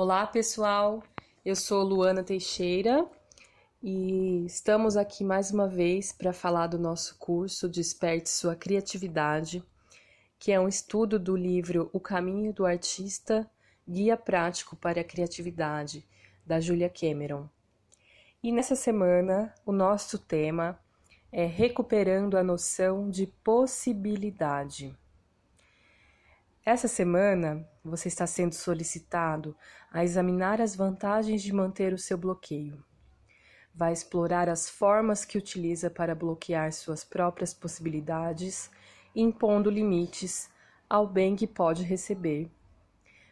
Olá, pessoal. Eu sou Luana Teixeira e estamos aqui mais uma vez para falar do nosso curso Desperte Sua Criatividade, que é um estudo do livro O Caminho do Artista Guia Prático para a Criatividade, da Julia Cameron. E nessa semana, o nosso tema é Recuperando a Noção de Possibilidade. Essa semana, você está sendo solicitado a examinar as vantagens de manter o seu bloqueio. Vai explorar as formas que utiliza para bloquear suas próprias possibilidades, impondo limites ao bem que pode receber.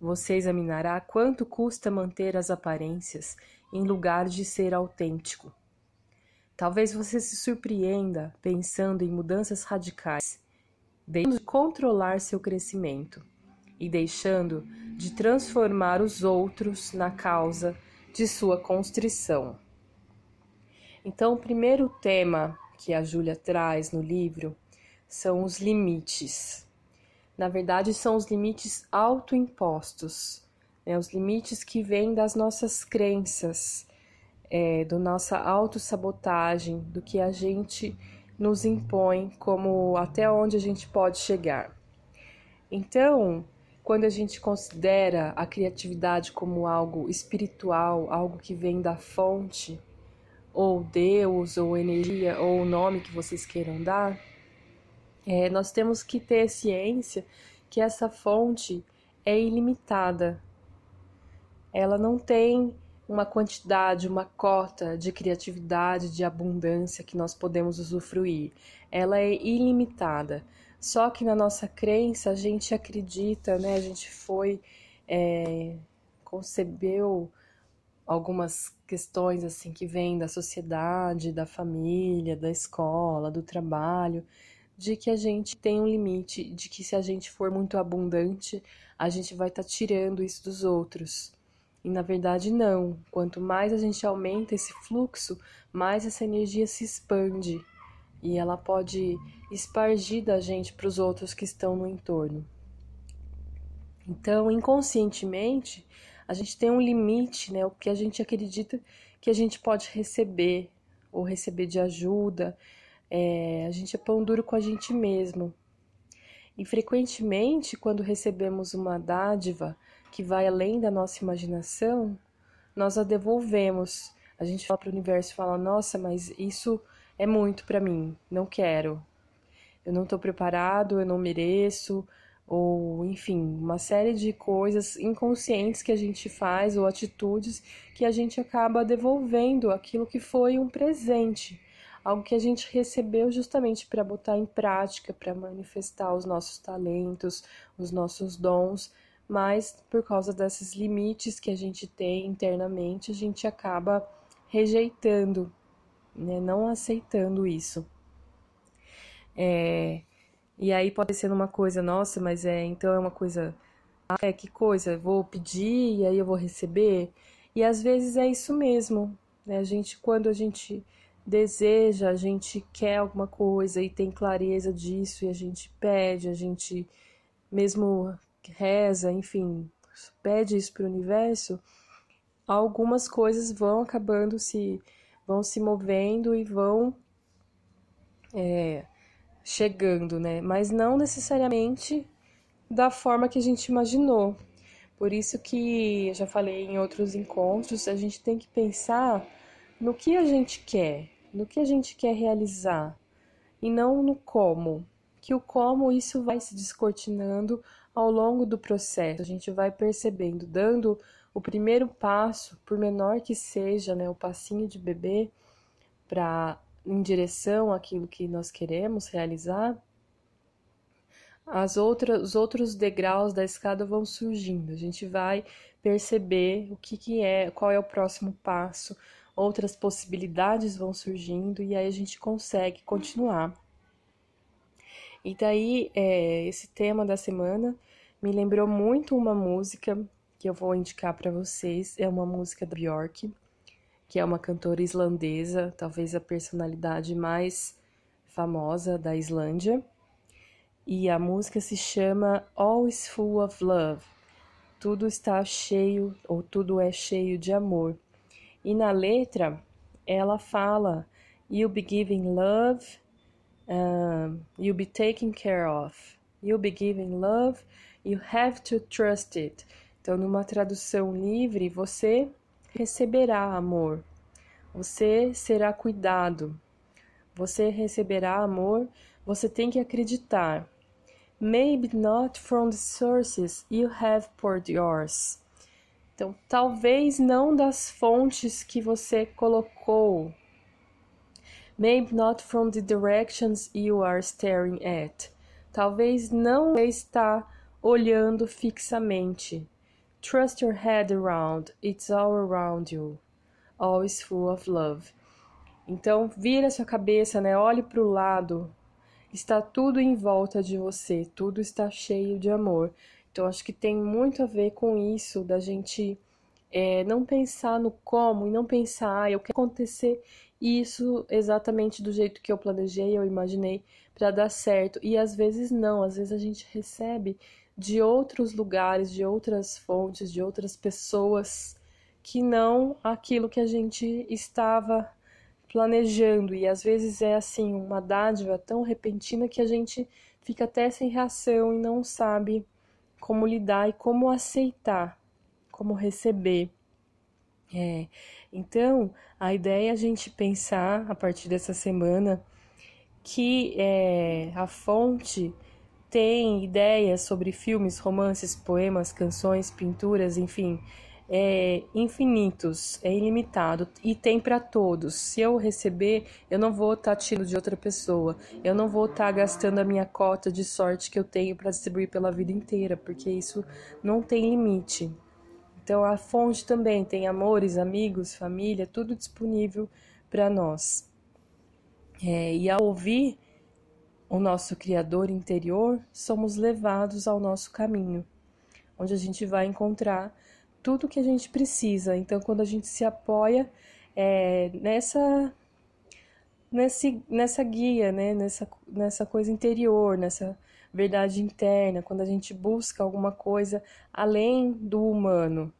Você examinará quanto custa manter as aparências em lugar de ser autêntico. Talvez você se surpreenda pensando em mudanças radicais deixando de controlar seu crescimento e deixando de transformar os outros na causa de sua constrição. Então, o primeiro tema que a Júlia traz no livro são os limites. Na verdade, são os limites autoimpostos, né? os limites que vêm das nossas crenças, é, do nossa autossabotagem, do que a gente nos impõe como até onde a gente pode chegar. Então, quando a gente considera a criatividade como algo espiritual, algo que vem da fonte, ou Deus, ou energia, ou o nome que vocês queiram dar, é, nós temos que ter ciência que essa fonte é ilimitada. Ela não tem uma quantidade, uma cota de criatividade, de abundância que nós podemos usufruir. Ela é ilimitada. Só que na nossa crença a gente acredita, né? A gente foi é, concebeu algumas questões assim que vêm da sociedade, da família, da escola, do trabalho, de que a gente tem um limite, de que se a gente for muito abundante, a gente vai estar tá tirando isso dos outros. E na verdade, não. Quanto mais a gente aumenta esse fluxo, mais essa energia se expande e ela pode espargir da gente para os outros que estão no entorno. Então, inconscientemente, a gente tem um limite, né? O que a gente acredita que a gente pode receber ou receber de ajuda. É, a gente é pão duro com a gente mesmo. E frequentemente, quando recebemos uma dádiva, que vai além da nossa imaginação, nós a devolvemos. A gente fala para o universo fala: Nossa, mas isso é muito para mim, não quero. Eu não estou preparado, eu não mereço, ou enfim, uma série de coisas inconscientes que a gente faz ou atitudes que a gente acaba devolvendo aquilo que foi um presente, algo que a gente recebeu justamente para botar em prática, para manifestar os nossos talentos, os nossos dons mas por causa desses limites que a gente tem internamente, a gente acaba rejeitando, né? não aceitando isso. É, e aí pode ser uma coisa, nossa, mas é então é uma coisa, ah, é que coisa, vou pedir e aí eu vou receber. E às vezes é isso mesmo, né? A gente quando a gente deseja, a gente quer alguma coisa e tem clareza disso e a gente pede, a gente mesmo reza, enfim, pede isso para o universo, algumas coisas vão acabando se vão se movendo e vão é, chegando, né? Mas não necessariamente da forma que a gente imaginou. Por isso que eu já falei em outros encontros, a gente tem que pensar no que a gente quer, no que a gente quer realizar e não no como. Que o como isso vai se descortinando ao longo do processo, a gente vai percebendo, dando o primeiro passo, por menor que seja, né, o passinho de bebê, para em direção àquilo que nós queremos realizar, as outras, os outros degraus da escada vão surgindo. A gente vai perceber o que, que é, qual é o próximo passo, outras possibilidades vão surgindo e aí a gente consegue continuar. E daí, é, esse tema da semana me lembrou muito uma música que eu vou indicar para vocês. É uma música da Björk, que é uma cantora islandesa, talvez a personalidade mais famosa da Islândia. E a música se chama Always Full of Love. tudo está cheio ou tudo é cheio de amor. E na letra ela fala: You'll be giving love, you'll be taken care of. You'll be giving love, you have to trust it. Então, numa tradução livre, você receberá amor, você será cuidado, você receberá amor, você tem que acreditar. Maybe not from the sources you have poured yours. Então, talvez não das fontes que você colocou. Maybe not from the directions you are staring at. Talvez não está olhando fixamente. Trust your head around, it's all around you. Always full of love. Então, vira sua cabeça, né? Olhe para o lado. Está tudo em volta de você, tudo está cheio de amor. Então, acho que tem muito a ver com isso, da gente é, não pensar no como e não pensar, ah, eu quero acontecer isso exatamente do jeito que eu planejei, eu imaginei para dar certo. E às vezes não, às vezes a gente recebe de outros lugares, de outras fontes, de outras pessoas que não aquilo que a gente estava planejando. E às vezes é assim, uma dádiva tão repentina que a gente fica até sem reação e não sabe como lidar e como aceitar, como receber. É, então, a ideia é a gente pensar a partir dessa semana que é, a fonte tem ideias sobre filmes, romances, poemas, canções, pinturas, enfim, é infinitos, é ilimitado e tem para todos. Se eu receber, eu não vou estar tá tirando de outra pessoa, eu não vou estar tá gastando a minha cota de sorte que eu tenho para distribuir pela vida inteira, porque isso não tem limite. Então a fonte também tem amores, amigos, família, tudo disponível para nós. É, e ao ouvir o nosso Criador interior, somos levados ao nosso caminho, onde a gente vai encontrar tudo que a gente precisa. Então, quando a gente se apoia é, nessa, nesse, nessa guia, né? nessa, nessa coisa interior, nessa verdade interna, quando a gente busca alguma coisa além do humano.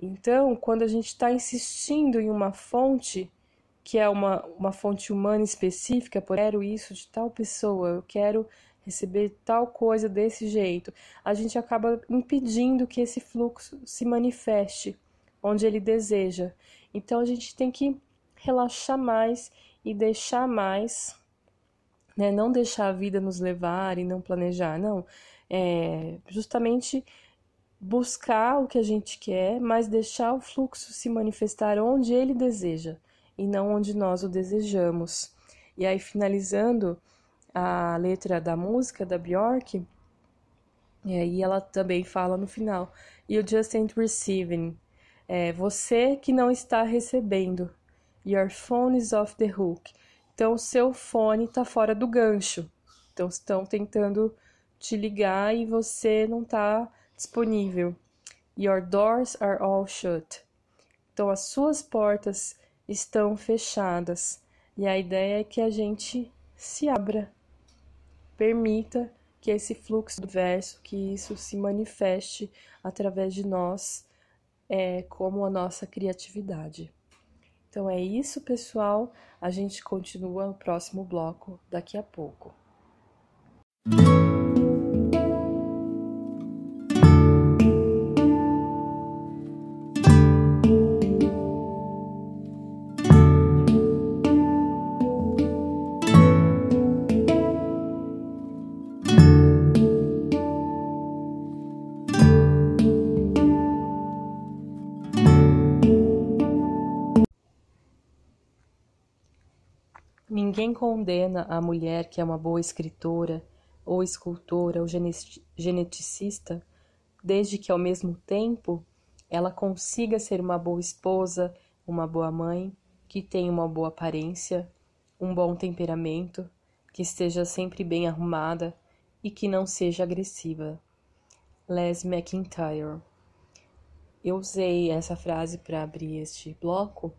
Então, quando a gente está insistindo em uma fonte, que é uma, uma fonte humana específica, por quero isso de tal pessoa, eu quero receber tal coisa desse jeito, a gente acaba impedindo que esse fluxo se manifeste onde ele deseja. Então a gente tem que relaxar mais e deixar mais, né? não deixar a vida nos levar e não planejar, não. É justamente buscar o que a gente quer, mas deixar o fluxo se manifestar onde ele deseja e não onde nós o desejamos. E aí, finalizando, a letra da música da Bjork, e aí ela também fala no final: You just ain't receiving. É, você que não está recebendo. Your phone is off the hook. Então, seu fone está fora do gancho. Então, estão tentando te ligar e você não está disponível. Your doors are all shut. Então, as suas portas estão fechadas. E a ideia é que a gente se abra permita que esse fluxo do verso, que isso se manifeste através de nós, é, como a nossa criatividade. Então é isso, pessoal. A gente continua no próximo bloco daqui a pouco. Ninguém condena a mulher que é uma boa escritora, ou escultora, ou geneticista, desde que ao mesmo tempo ela consiga ser uma boa esposa, uma boa mãe, que tenha uma boa aparência, um bom temperamento, que esteja sempre bem arrumada e que não seja agressiva. Les McIntyre. Eu usei essa frase para abrir este bloco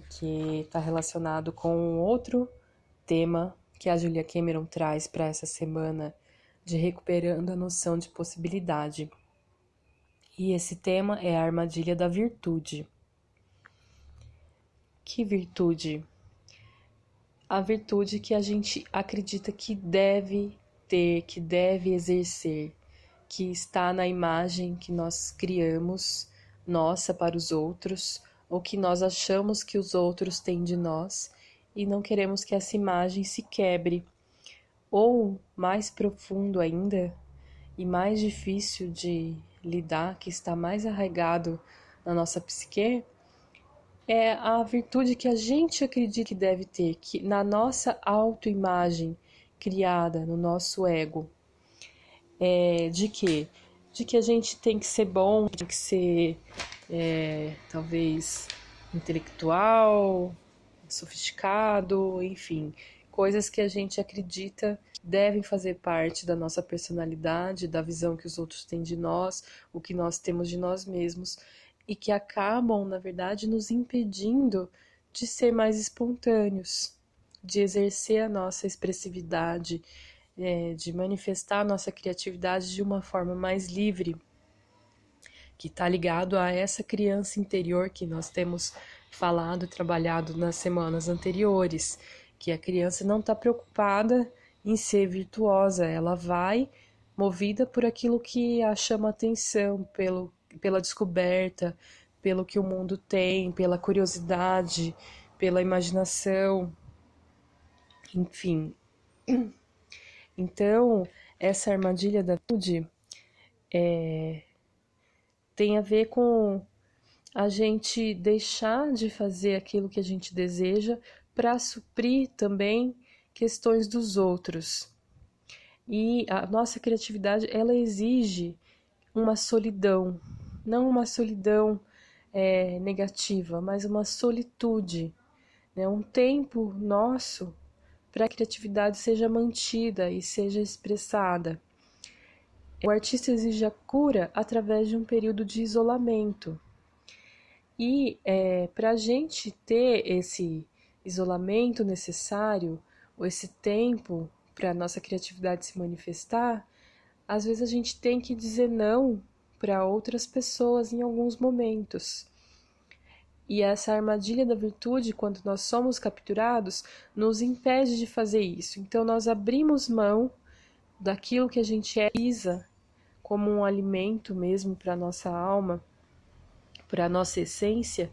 porque está relacionado com outro tema que a Julia Cameron traz para essa semana de recuperando a noção de possibilidade. E esse tema é a armadilha da virtude. Que virtude? A virtude que a gente acredita que deve ter, que deve exercer, que está na imagem que nós criamos, nossa para os outros, ou que nós achamos que os outros têm de nós, e não queremos que essa imagem se quebre. Ou, mais profundo ainda, e mais difícil de lidar, que está mais arraigado na nossa psique, é a virtude que a gente acredita que deve ter, que na nossa autoimagem criada, no nosso ego. É, de que? De que a gente tem que ser bom, tem que ser é, talvez intelectual, sofisticado, enfim, coisas que a gente acredita devem fazer parte da nossa personalidade, da visão que os outros têm de nós, o que nós temos de nós mesmos e que acabam, na verdade, nos impedindo de ser mais espontâneos, de exercer a nossa expressividade, é, de manifestar a nossa criatividade de uma forma mais livre, que está ligado a essa criança interior que nós temos falado e trabalhado nas semanas anteriores, que a criança não está preocupada em ser virtuosa, ela vai movida por aquilo que a chama atenção, pelo, pela descoberta, pelo que o mundo tem, pela curiosidade, pela imaginação, enfim. Então, essa armadilha da saúde é, tem a ver com a gente deixar de fazer aquilo que a gente deseja para suprir também questões dos outros. E a nossa criatividade, ela exige uma solidão, não uma solidão é, negativa, mas uma solitude, né? um tempo nosso para a criatividade seja mantida e seja expressada. O artista exige a cura através de um período de isolamento. E é, para a gente ter esse isolamento necessário, ou esse tempo para a nossa criatividade se manifestar, às vezes a gente tem que dizer não para outras pessoas em alguns momentos. E essa armadilha da virtude, quando nós somos capturados, nos impede de fazer isso. Então nós abrimos mão daquilo que a gente é, isa como um alimento mesmo para nossa alma, para nossa essência,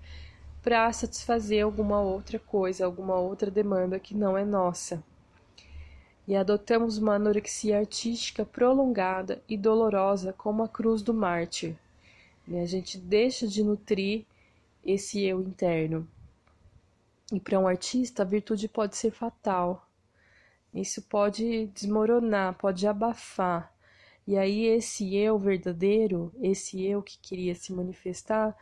para satisfazer alguma outra coisa, alguma outra demanda que não é nossa. E adotamos uma anorexia artística prolongada e dolorosa como a cruz do mártir. E a gente deixa de nutrir esse eu interno. E para um artista, a virtude pode ser fatal. Isso pode desmoronar, pode abafar. E aí, esse eu verdadeiro, esse eu que queria se manifestar,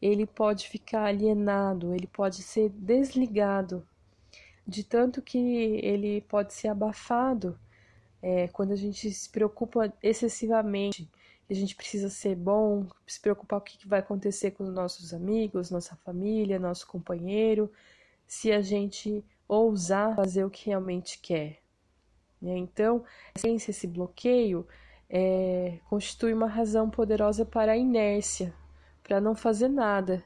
ele pode ficar alienado, ele pode ser desligado, de tanto que ele pode ser abafado é, quando a gente se preocupa excessivamente, a gente precisa ser bom, se preocupar com o que vai acontecer com os nossos amigos, nossa família, nosso companheiro, se a gente ousar fazer o que realmente quer. Né? Então, esse bloqueio é, constitui uma razão poderosa para a inércia, para não fazer nada.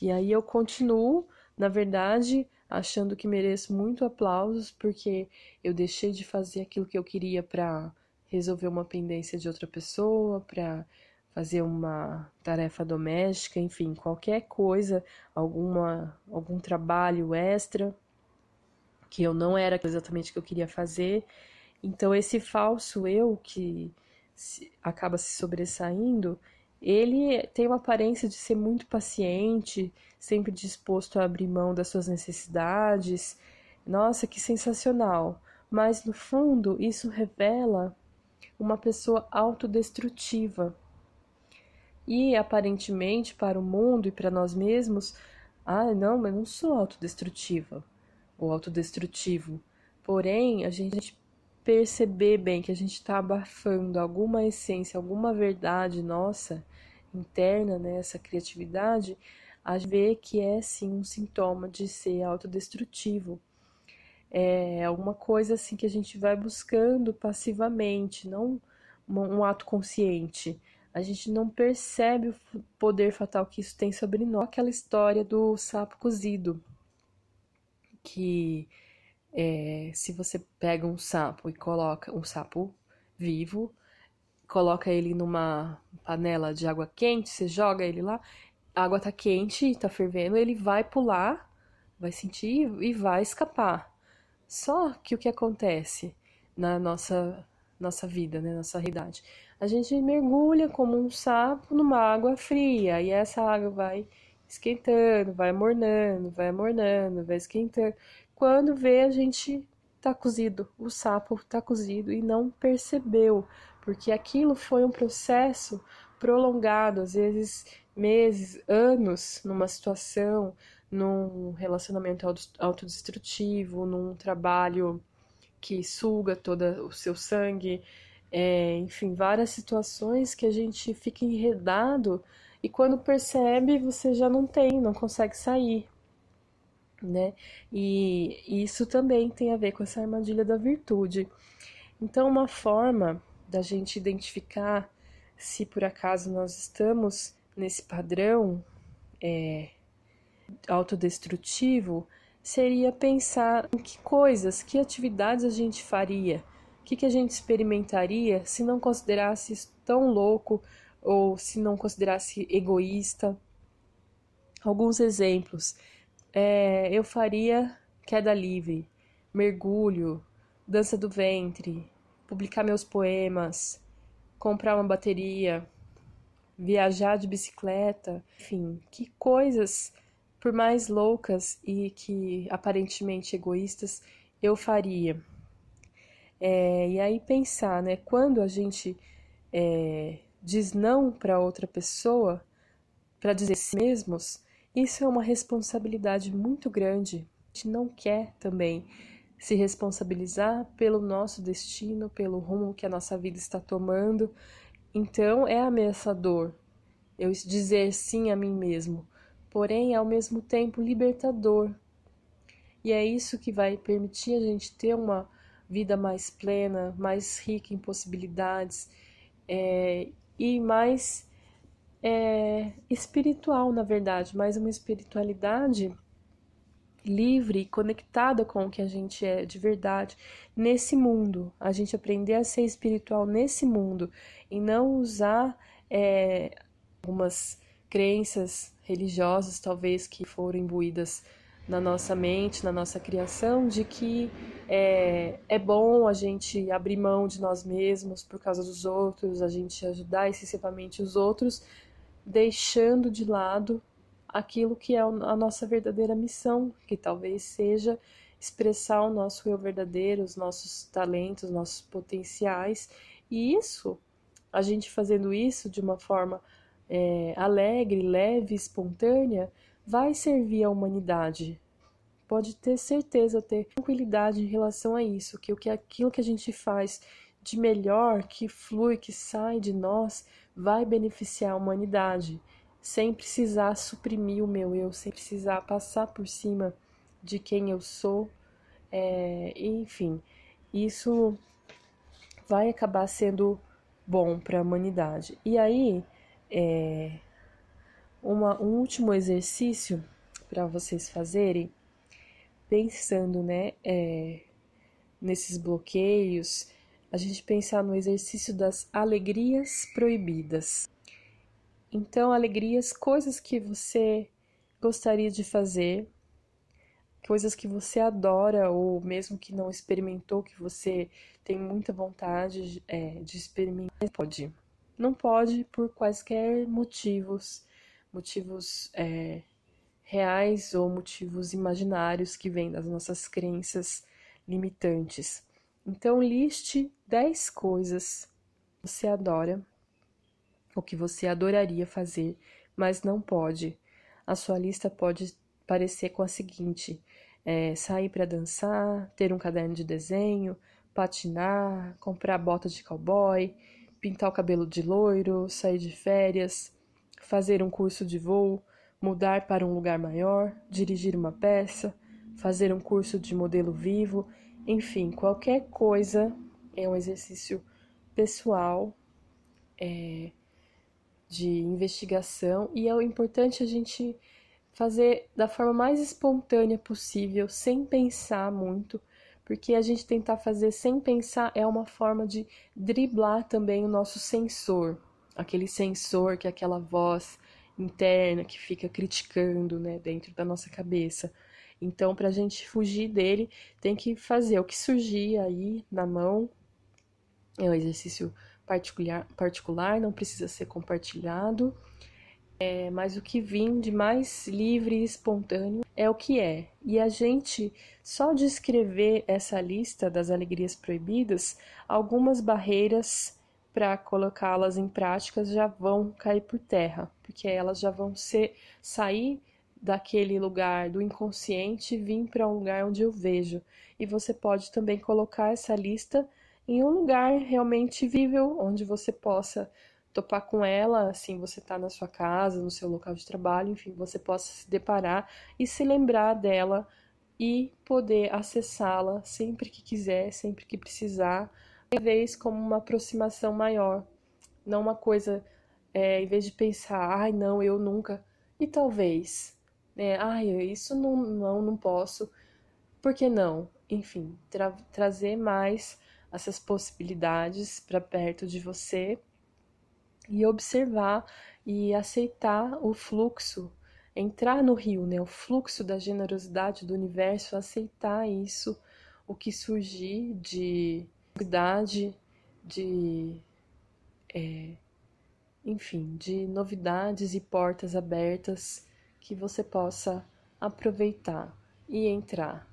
E aí eu continuo, na verdade, achando que mereço muito aplausos porque eu deixei de fazer aquilo que eu queria para resolver uma pendência de outra pessoa, para fazer uma tarefa doméstica, enfim, qualquer coisa, alguma algum trabalho extra que eu não era exatamente o que eu queria fazer. Então esse falso eu que se, acaba se sobressaindo, ele tem uma aparência de ser muito paciente, sempre disposto a abrir mão das suas necessidades. Nossa, que sensacional! Mas no fundo, isso revela uma pessoa autodestrutiva. E aparentemente, para o mundo e para nós mesmos, ah, não, mas não sou autodestrutiva ou autodestrutivo. Porém, a gente perceber bem que a gente está abafando alguma essência, alguma verdade nossa interna, né, criatividade, a ver que é sim um sintoma de ser autodestrutivo. É alguma coisa assim que a gente vai buscando passivamente, não um ato consciente. a gente não percebe o poder fatal que isso tem sobre nós. Aquela história do sapo cozido, que é, se você pega um sapo e coloca um sapo vivo, coloca ele numa panela de água quente, você joga ele lá, a água tá quente, tá fervendo, ele vai pular, vai sentir e vai escapar. Só que o que acontece na nossa nossa vida, né, nossa realidade? A gente mergulha como um sapo numa água fria e essa água vai esquentando, vai mornando, vai mornando, vai esquentando. Quando vê, a gente tá cozido, o sapo tá cozido e não percebeu, porque aquilo foi um processo prolongado, às vezes meses, anos, numa situação, num relacionamento autodestrutivo, num trabalho que suga todo o seu sangue, é, enfim, várias situações que a gente fica enredado e quando percebe você já não tem, não consegue sair, né? E isso também tem a ver com essa armadilha da virtude. Então, uma forma da gente identificar se por acaso nós estamos nesse padrão é, autodestrutivo seria pensar em que coisas, que atividades a gente faria, o que, que a gente experimentaria se não considerasse isso tão louco ou se não considerasse egoísta. Alguns exemplos é, eu faria queda livre, mergulho, dança do ventre, publicar meus poemas, comprar uma bateria, viajar de bicicleta, enfim, que coisas, por mais loucas e que aparentemente egoístas, eu faria. É, e aí pensar, né, quando a gente é, diz não para outra pessoa, para dizer si mesmos, isso é uma responsabilidade muito grande. A gente não quer também se responsabilizar pelo nosso destino, pelo rumo que a nossa vida está tomando. Então é ameaçador eu dizer sim a mim mesmo, porém ao mesmo tempo libertador. E é isso que vai permitir a gente ter uma vida mais plena, mais rica em possibilidades é, e mais é, espiritual, na verdade, mais uma espiritualidade livre, conectada com o que a gente é de verdade nesse mundo. A gente aprender a ser espiritual nesse mundo e não usar é, algumas crenças religiosas, talvez que foram imbuídas na nossa mente, na nossa criação, de que é, é bom a gente abrir mão de nós mesmos por causa dos outros, a gente ajudar excessivamente os outros, deixando de lado aquilo que é a nossa verdadeira missão, que talvez seja expressar o nosso eu verdadeiro, os nossos talentos, nossos potenciais. E isso, a gente fazendo isso de uma forma é, alegre, leve, espontânea, vai servir à humanidade. Pode ter certeza, ter tranquilidade em relação a isso, que o que aquilo que a gente faz de melhor, que flui, que sai de nós, vai beneficiar a humanidade sem precisar suprimir o meu eu, sem precisar passar por cima de quem eu sou. É, enfim, isso vai acabar sendo bom para a humanidade. E aí, é, uma, um último exercício para vocês fazerem, pensando né, é, nesses bloqueios, a gente pensar no exercício das alegrias proibidas. Então, alegrias, coisas que você gostaria de fazer, coisas que você adora ou mesmo que não experimentou, que você tem muita vontade é, de experimentar, pode. Não pode por quaisquer motivos, motivos é, reais ou motivos imaginários que vêm das nossas crenças limitantes. Então, liste 10 coisas que você adora o que você adoraria fazer, mas não pode. A sua lista pode parecer com a seguinte: é, sair para dançar, ter um caderno de desenho, patinar, comprar bota de cowboy, pintar o cabelo de loiro, sair de férias, fazer um curso de voo, mudar para um lugar maior, dirigir uma peça, fazer um curso de modelo vivo, enfim, qualquer coisa é um exercício pessoal é, de investigação e é importante a gente fazer da forma mais espontânea possível, sem pensar muito, porque a gente tentar fazer sem pensar é uma forma de driblar também o nosso sensor, aquele sensor que é aquela voz interna que fica criticando, né, dentro da nossa cabeça. Então, para a gente fugir dele, tem que fazer o que surgir aí na mão. É um exercício particular, particular não precisa ser compartilhado. É, mas o que vem de mais livre e espontâneo é o que é. E a gente, só de escrever essa lista das alegrias proibidas, algumas barreiras para colocá-las em prática já vão cair por terra, porque elas já vão ser sair daquele lugar do inconsciente e vir para um lugar onde eu vejo. E você pode também colocar essa lista em um lugar realmente vível, onde você possa topar com ela, assim, você está na sua casa, no seu local de trabalho, enfim, você possa se deparar e se lembrar dela e poder acessá-la sempre que quiser, sempre que precisar, vez como uma aproximação maior, não uma coisa, é, em vez de pensar, ai, não, eu nunca, e talvez, né, ai, isso não, não, não posso, por que não? Enfim, tra trazer mais essas possibilidades para perto de você e observar e aceitar o fluxo, entrar no rio, né? O fluxo da generosidade do universo, aceitar isso, o que surgir de de é, enfim, de novidades e portas abertas que você possa aproveitar e entrar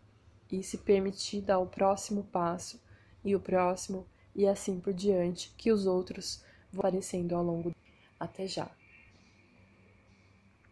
e se permitir dar o próximo passo e o próximo e assim por diante, que os outros vão aparecendo ao longo. Até já!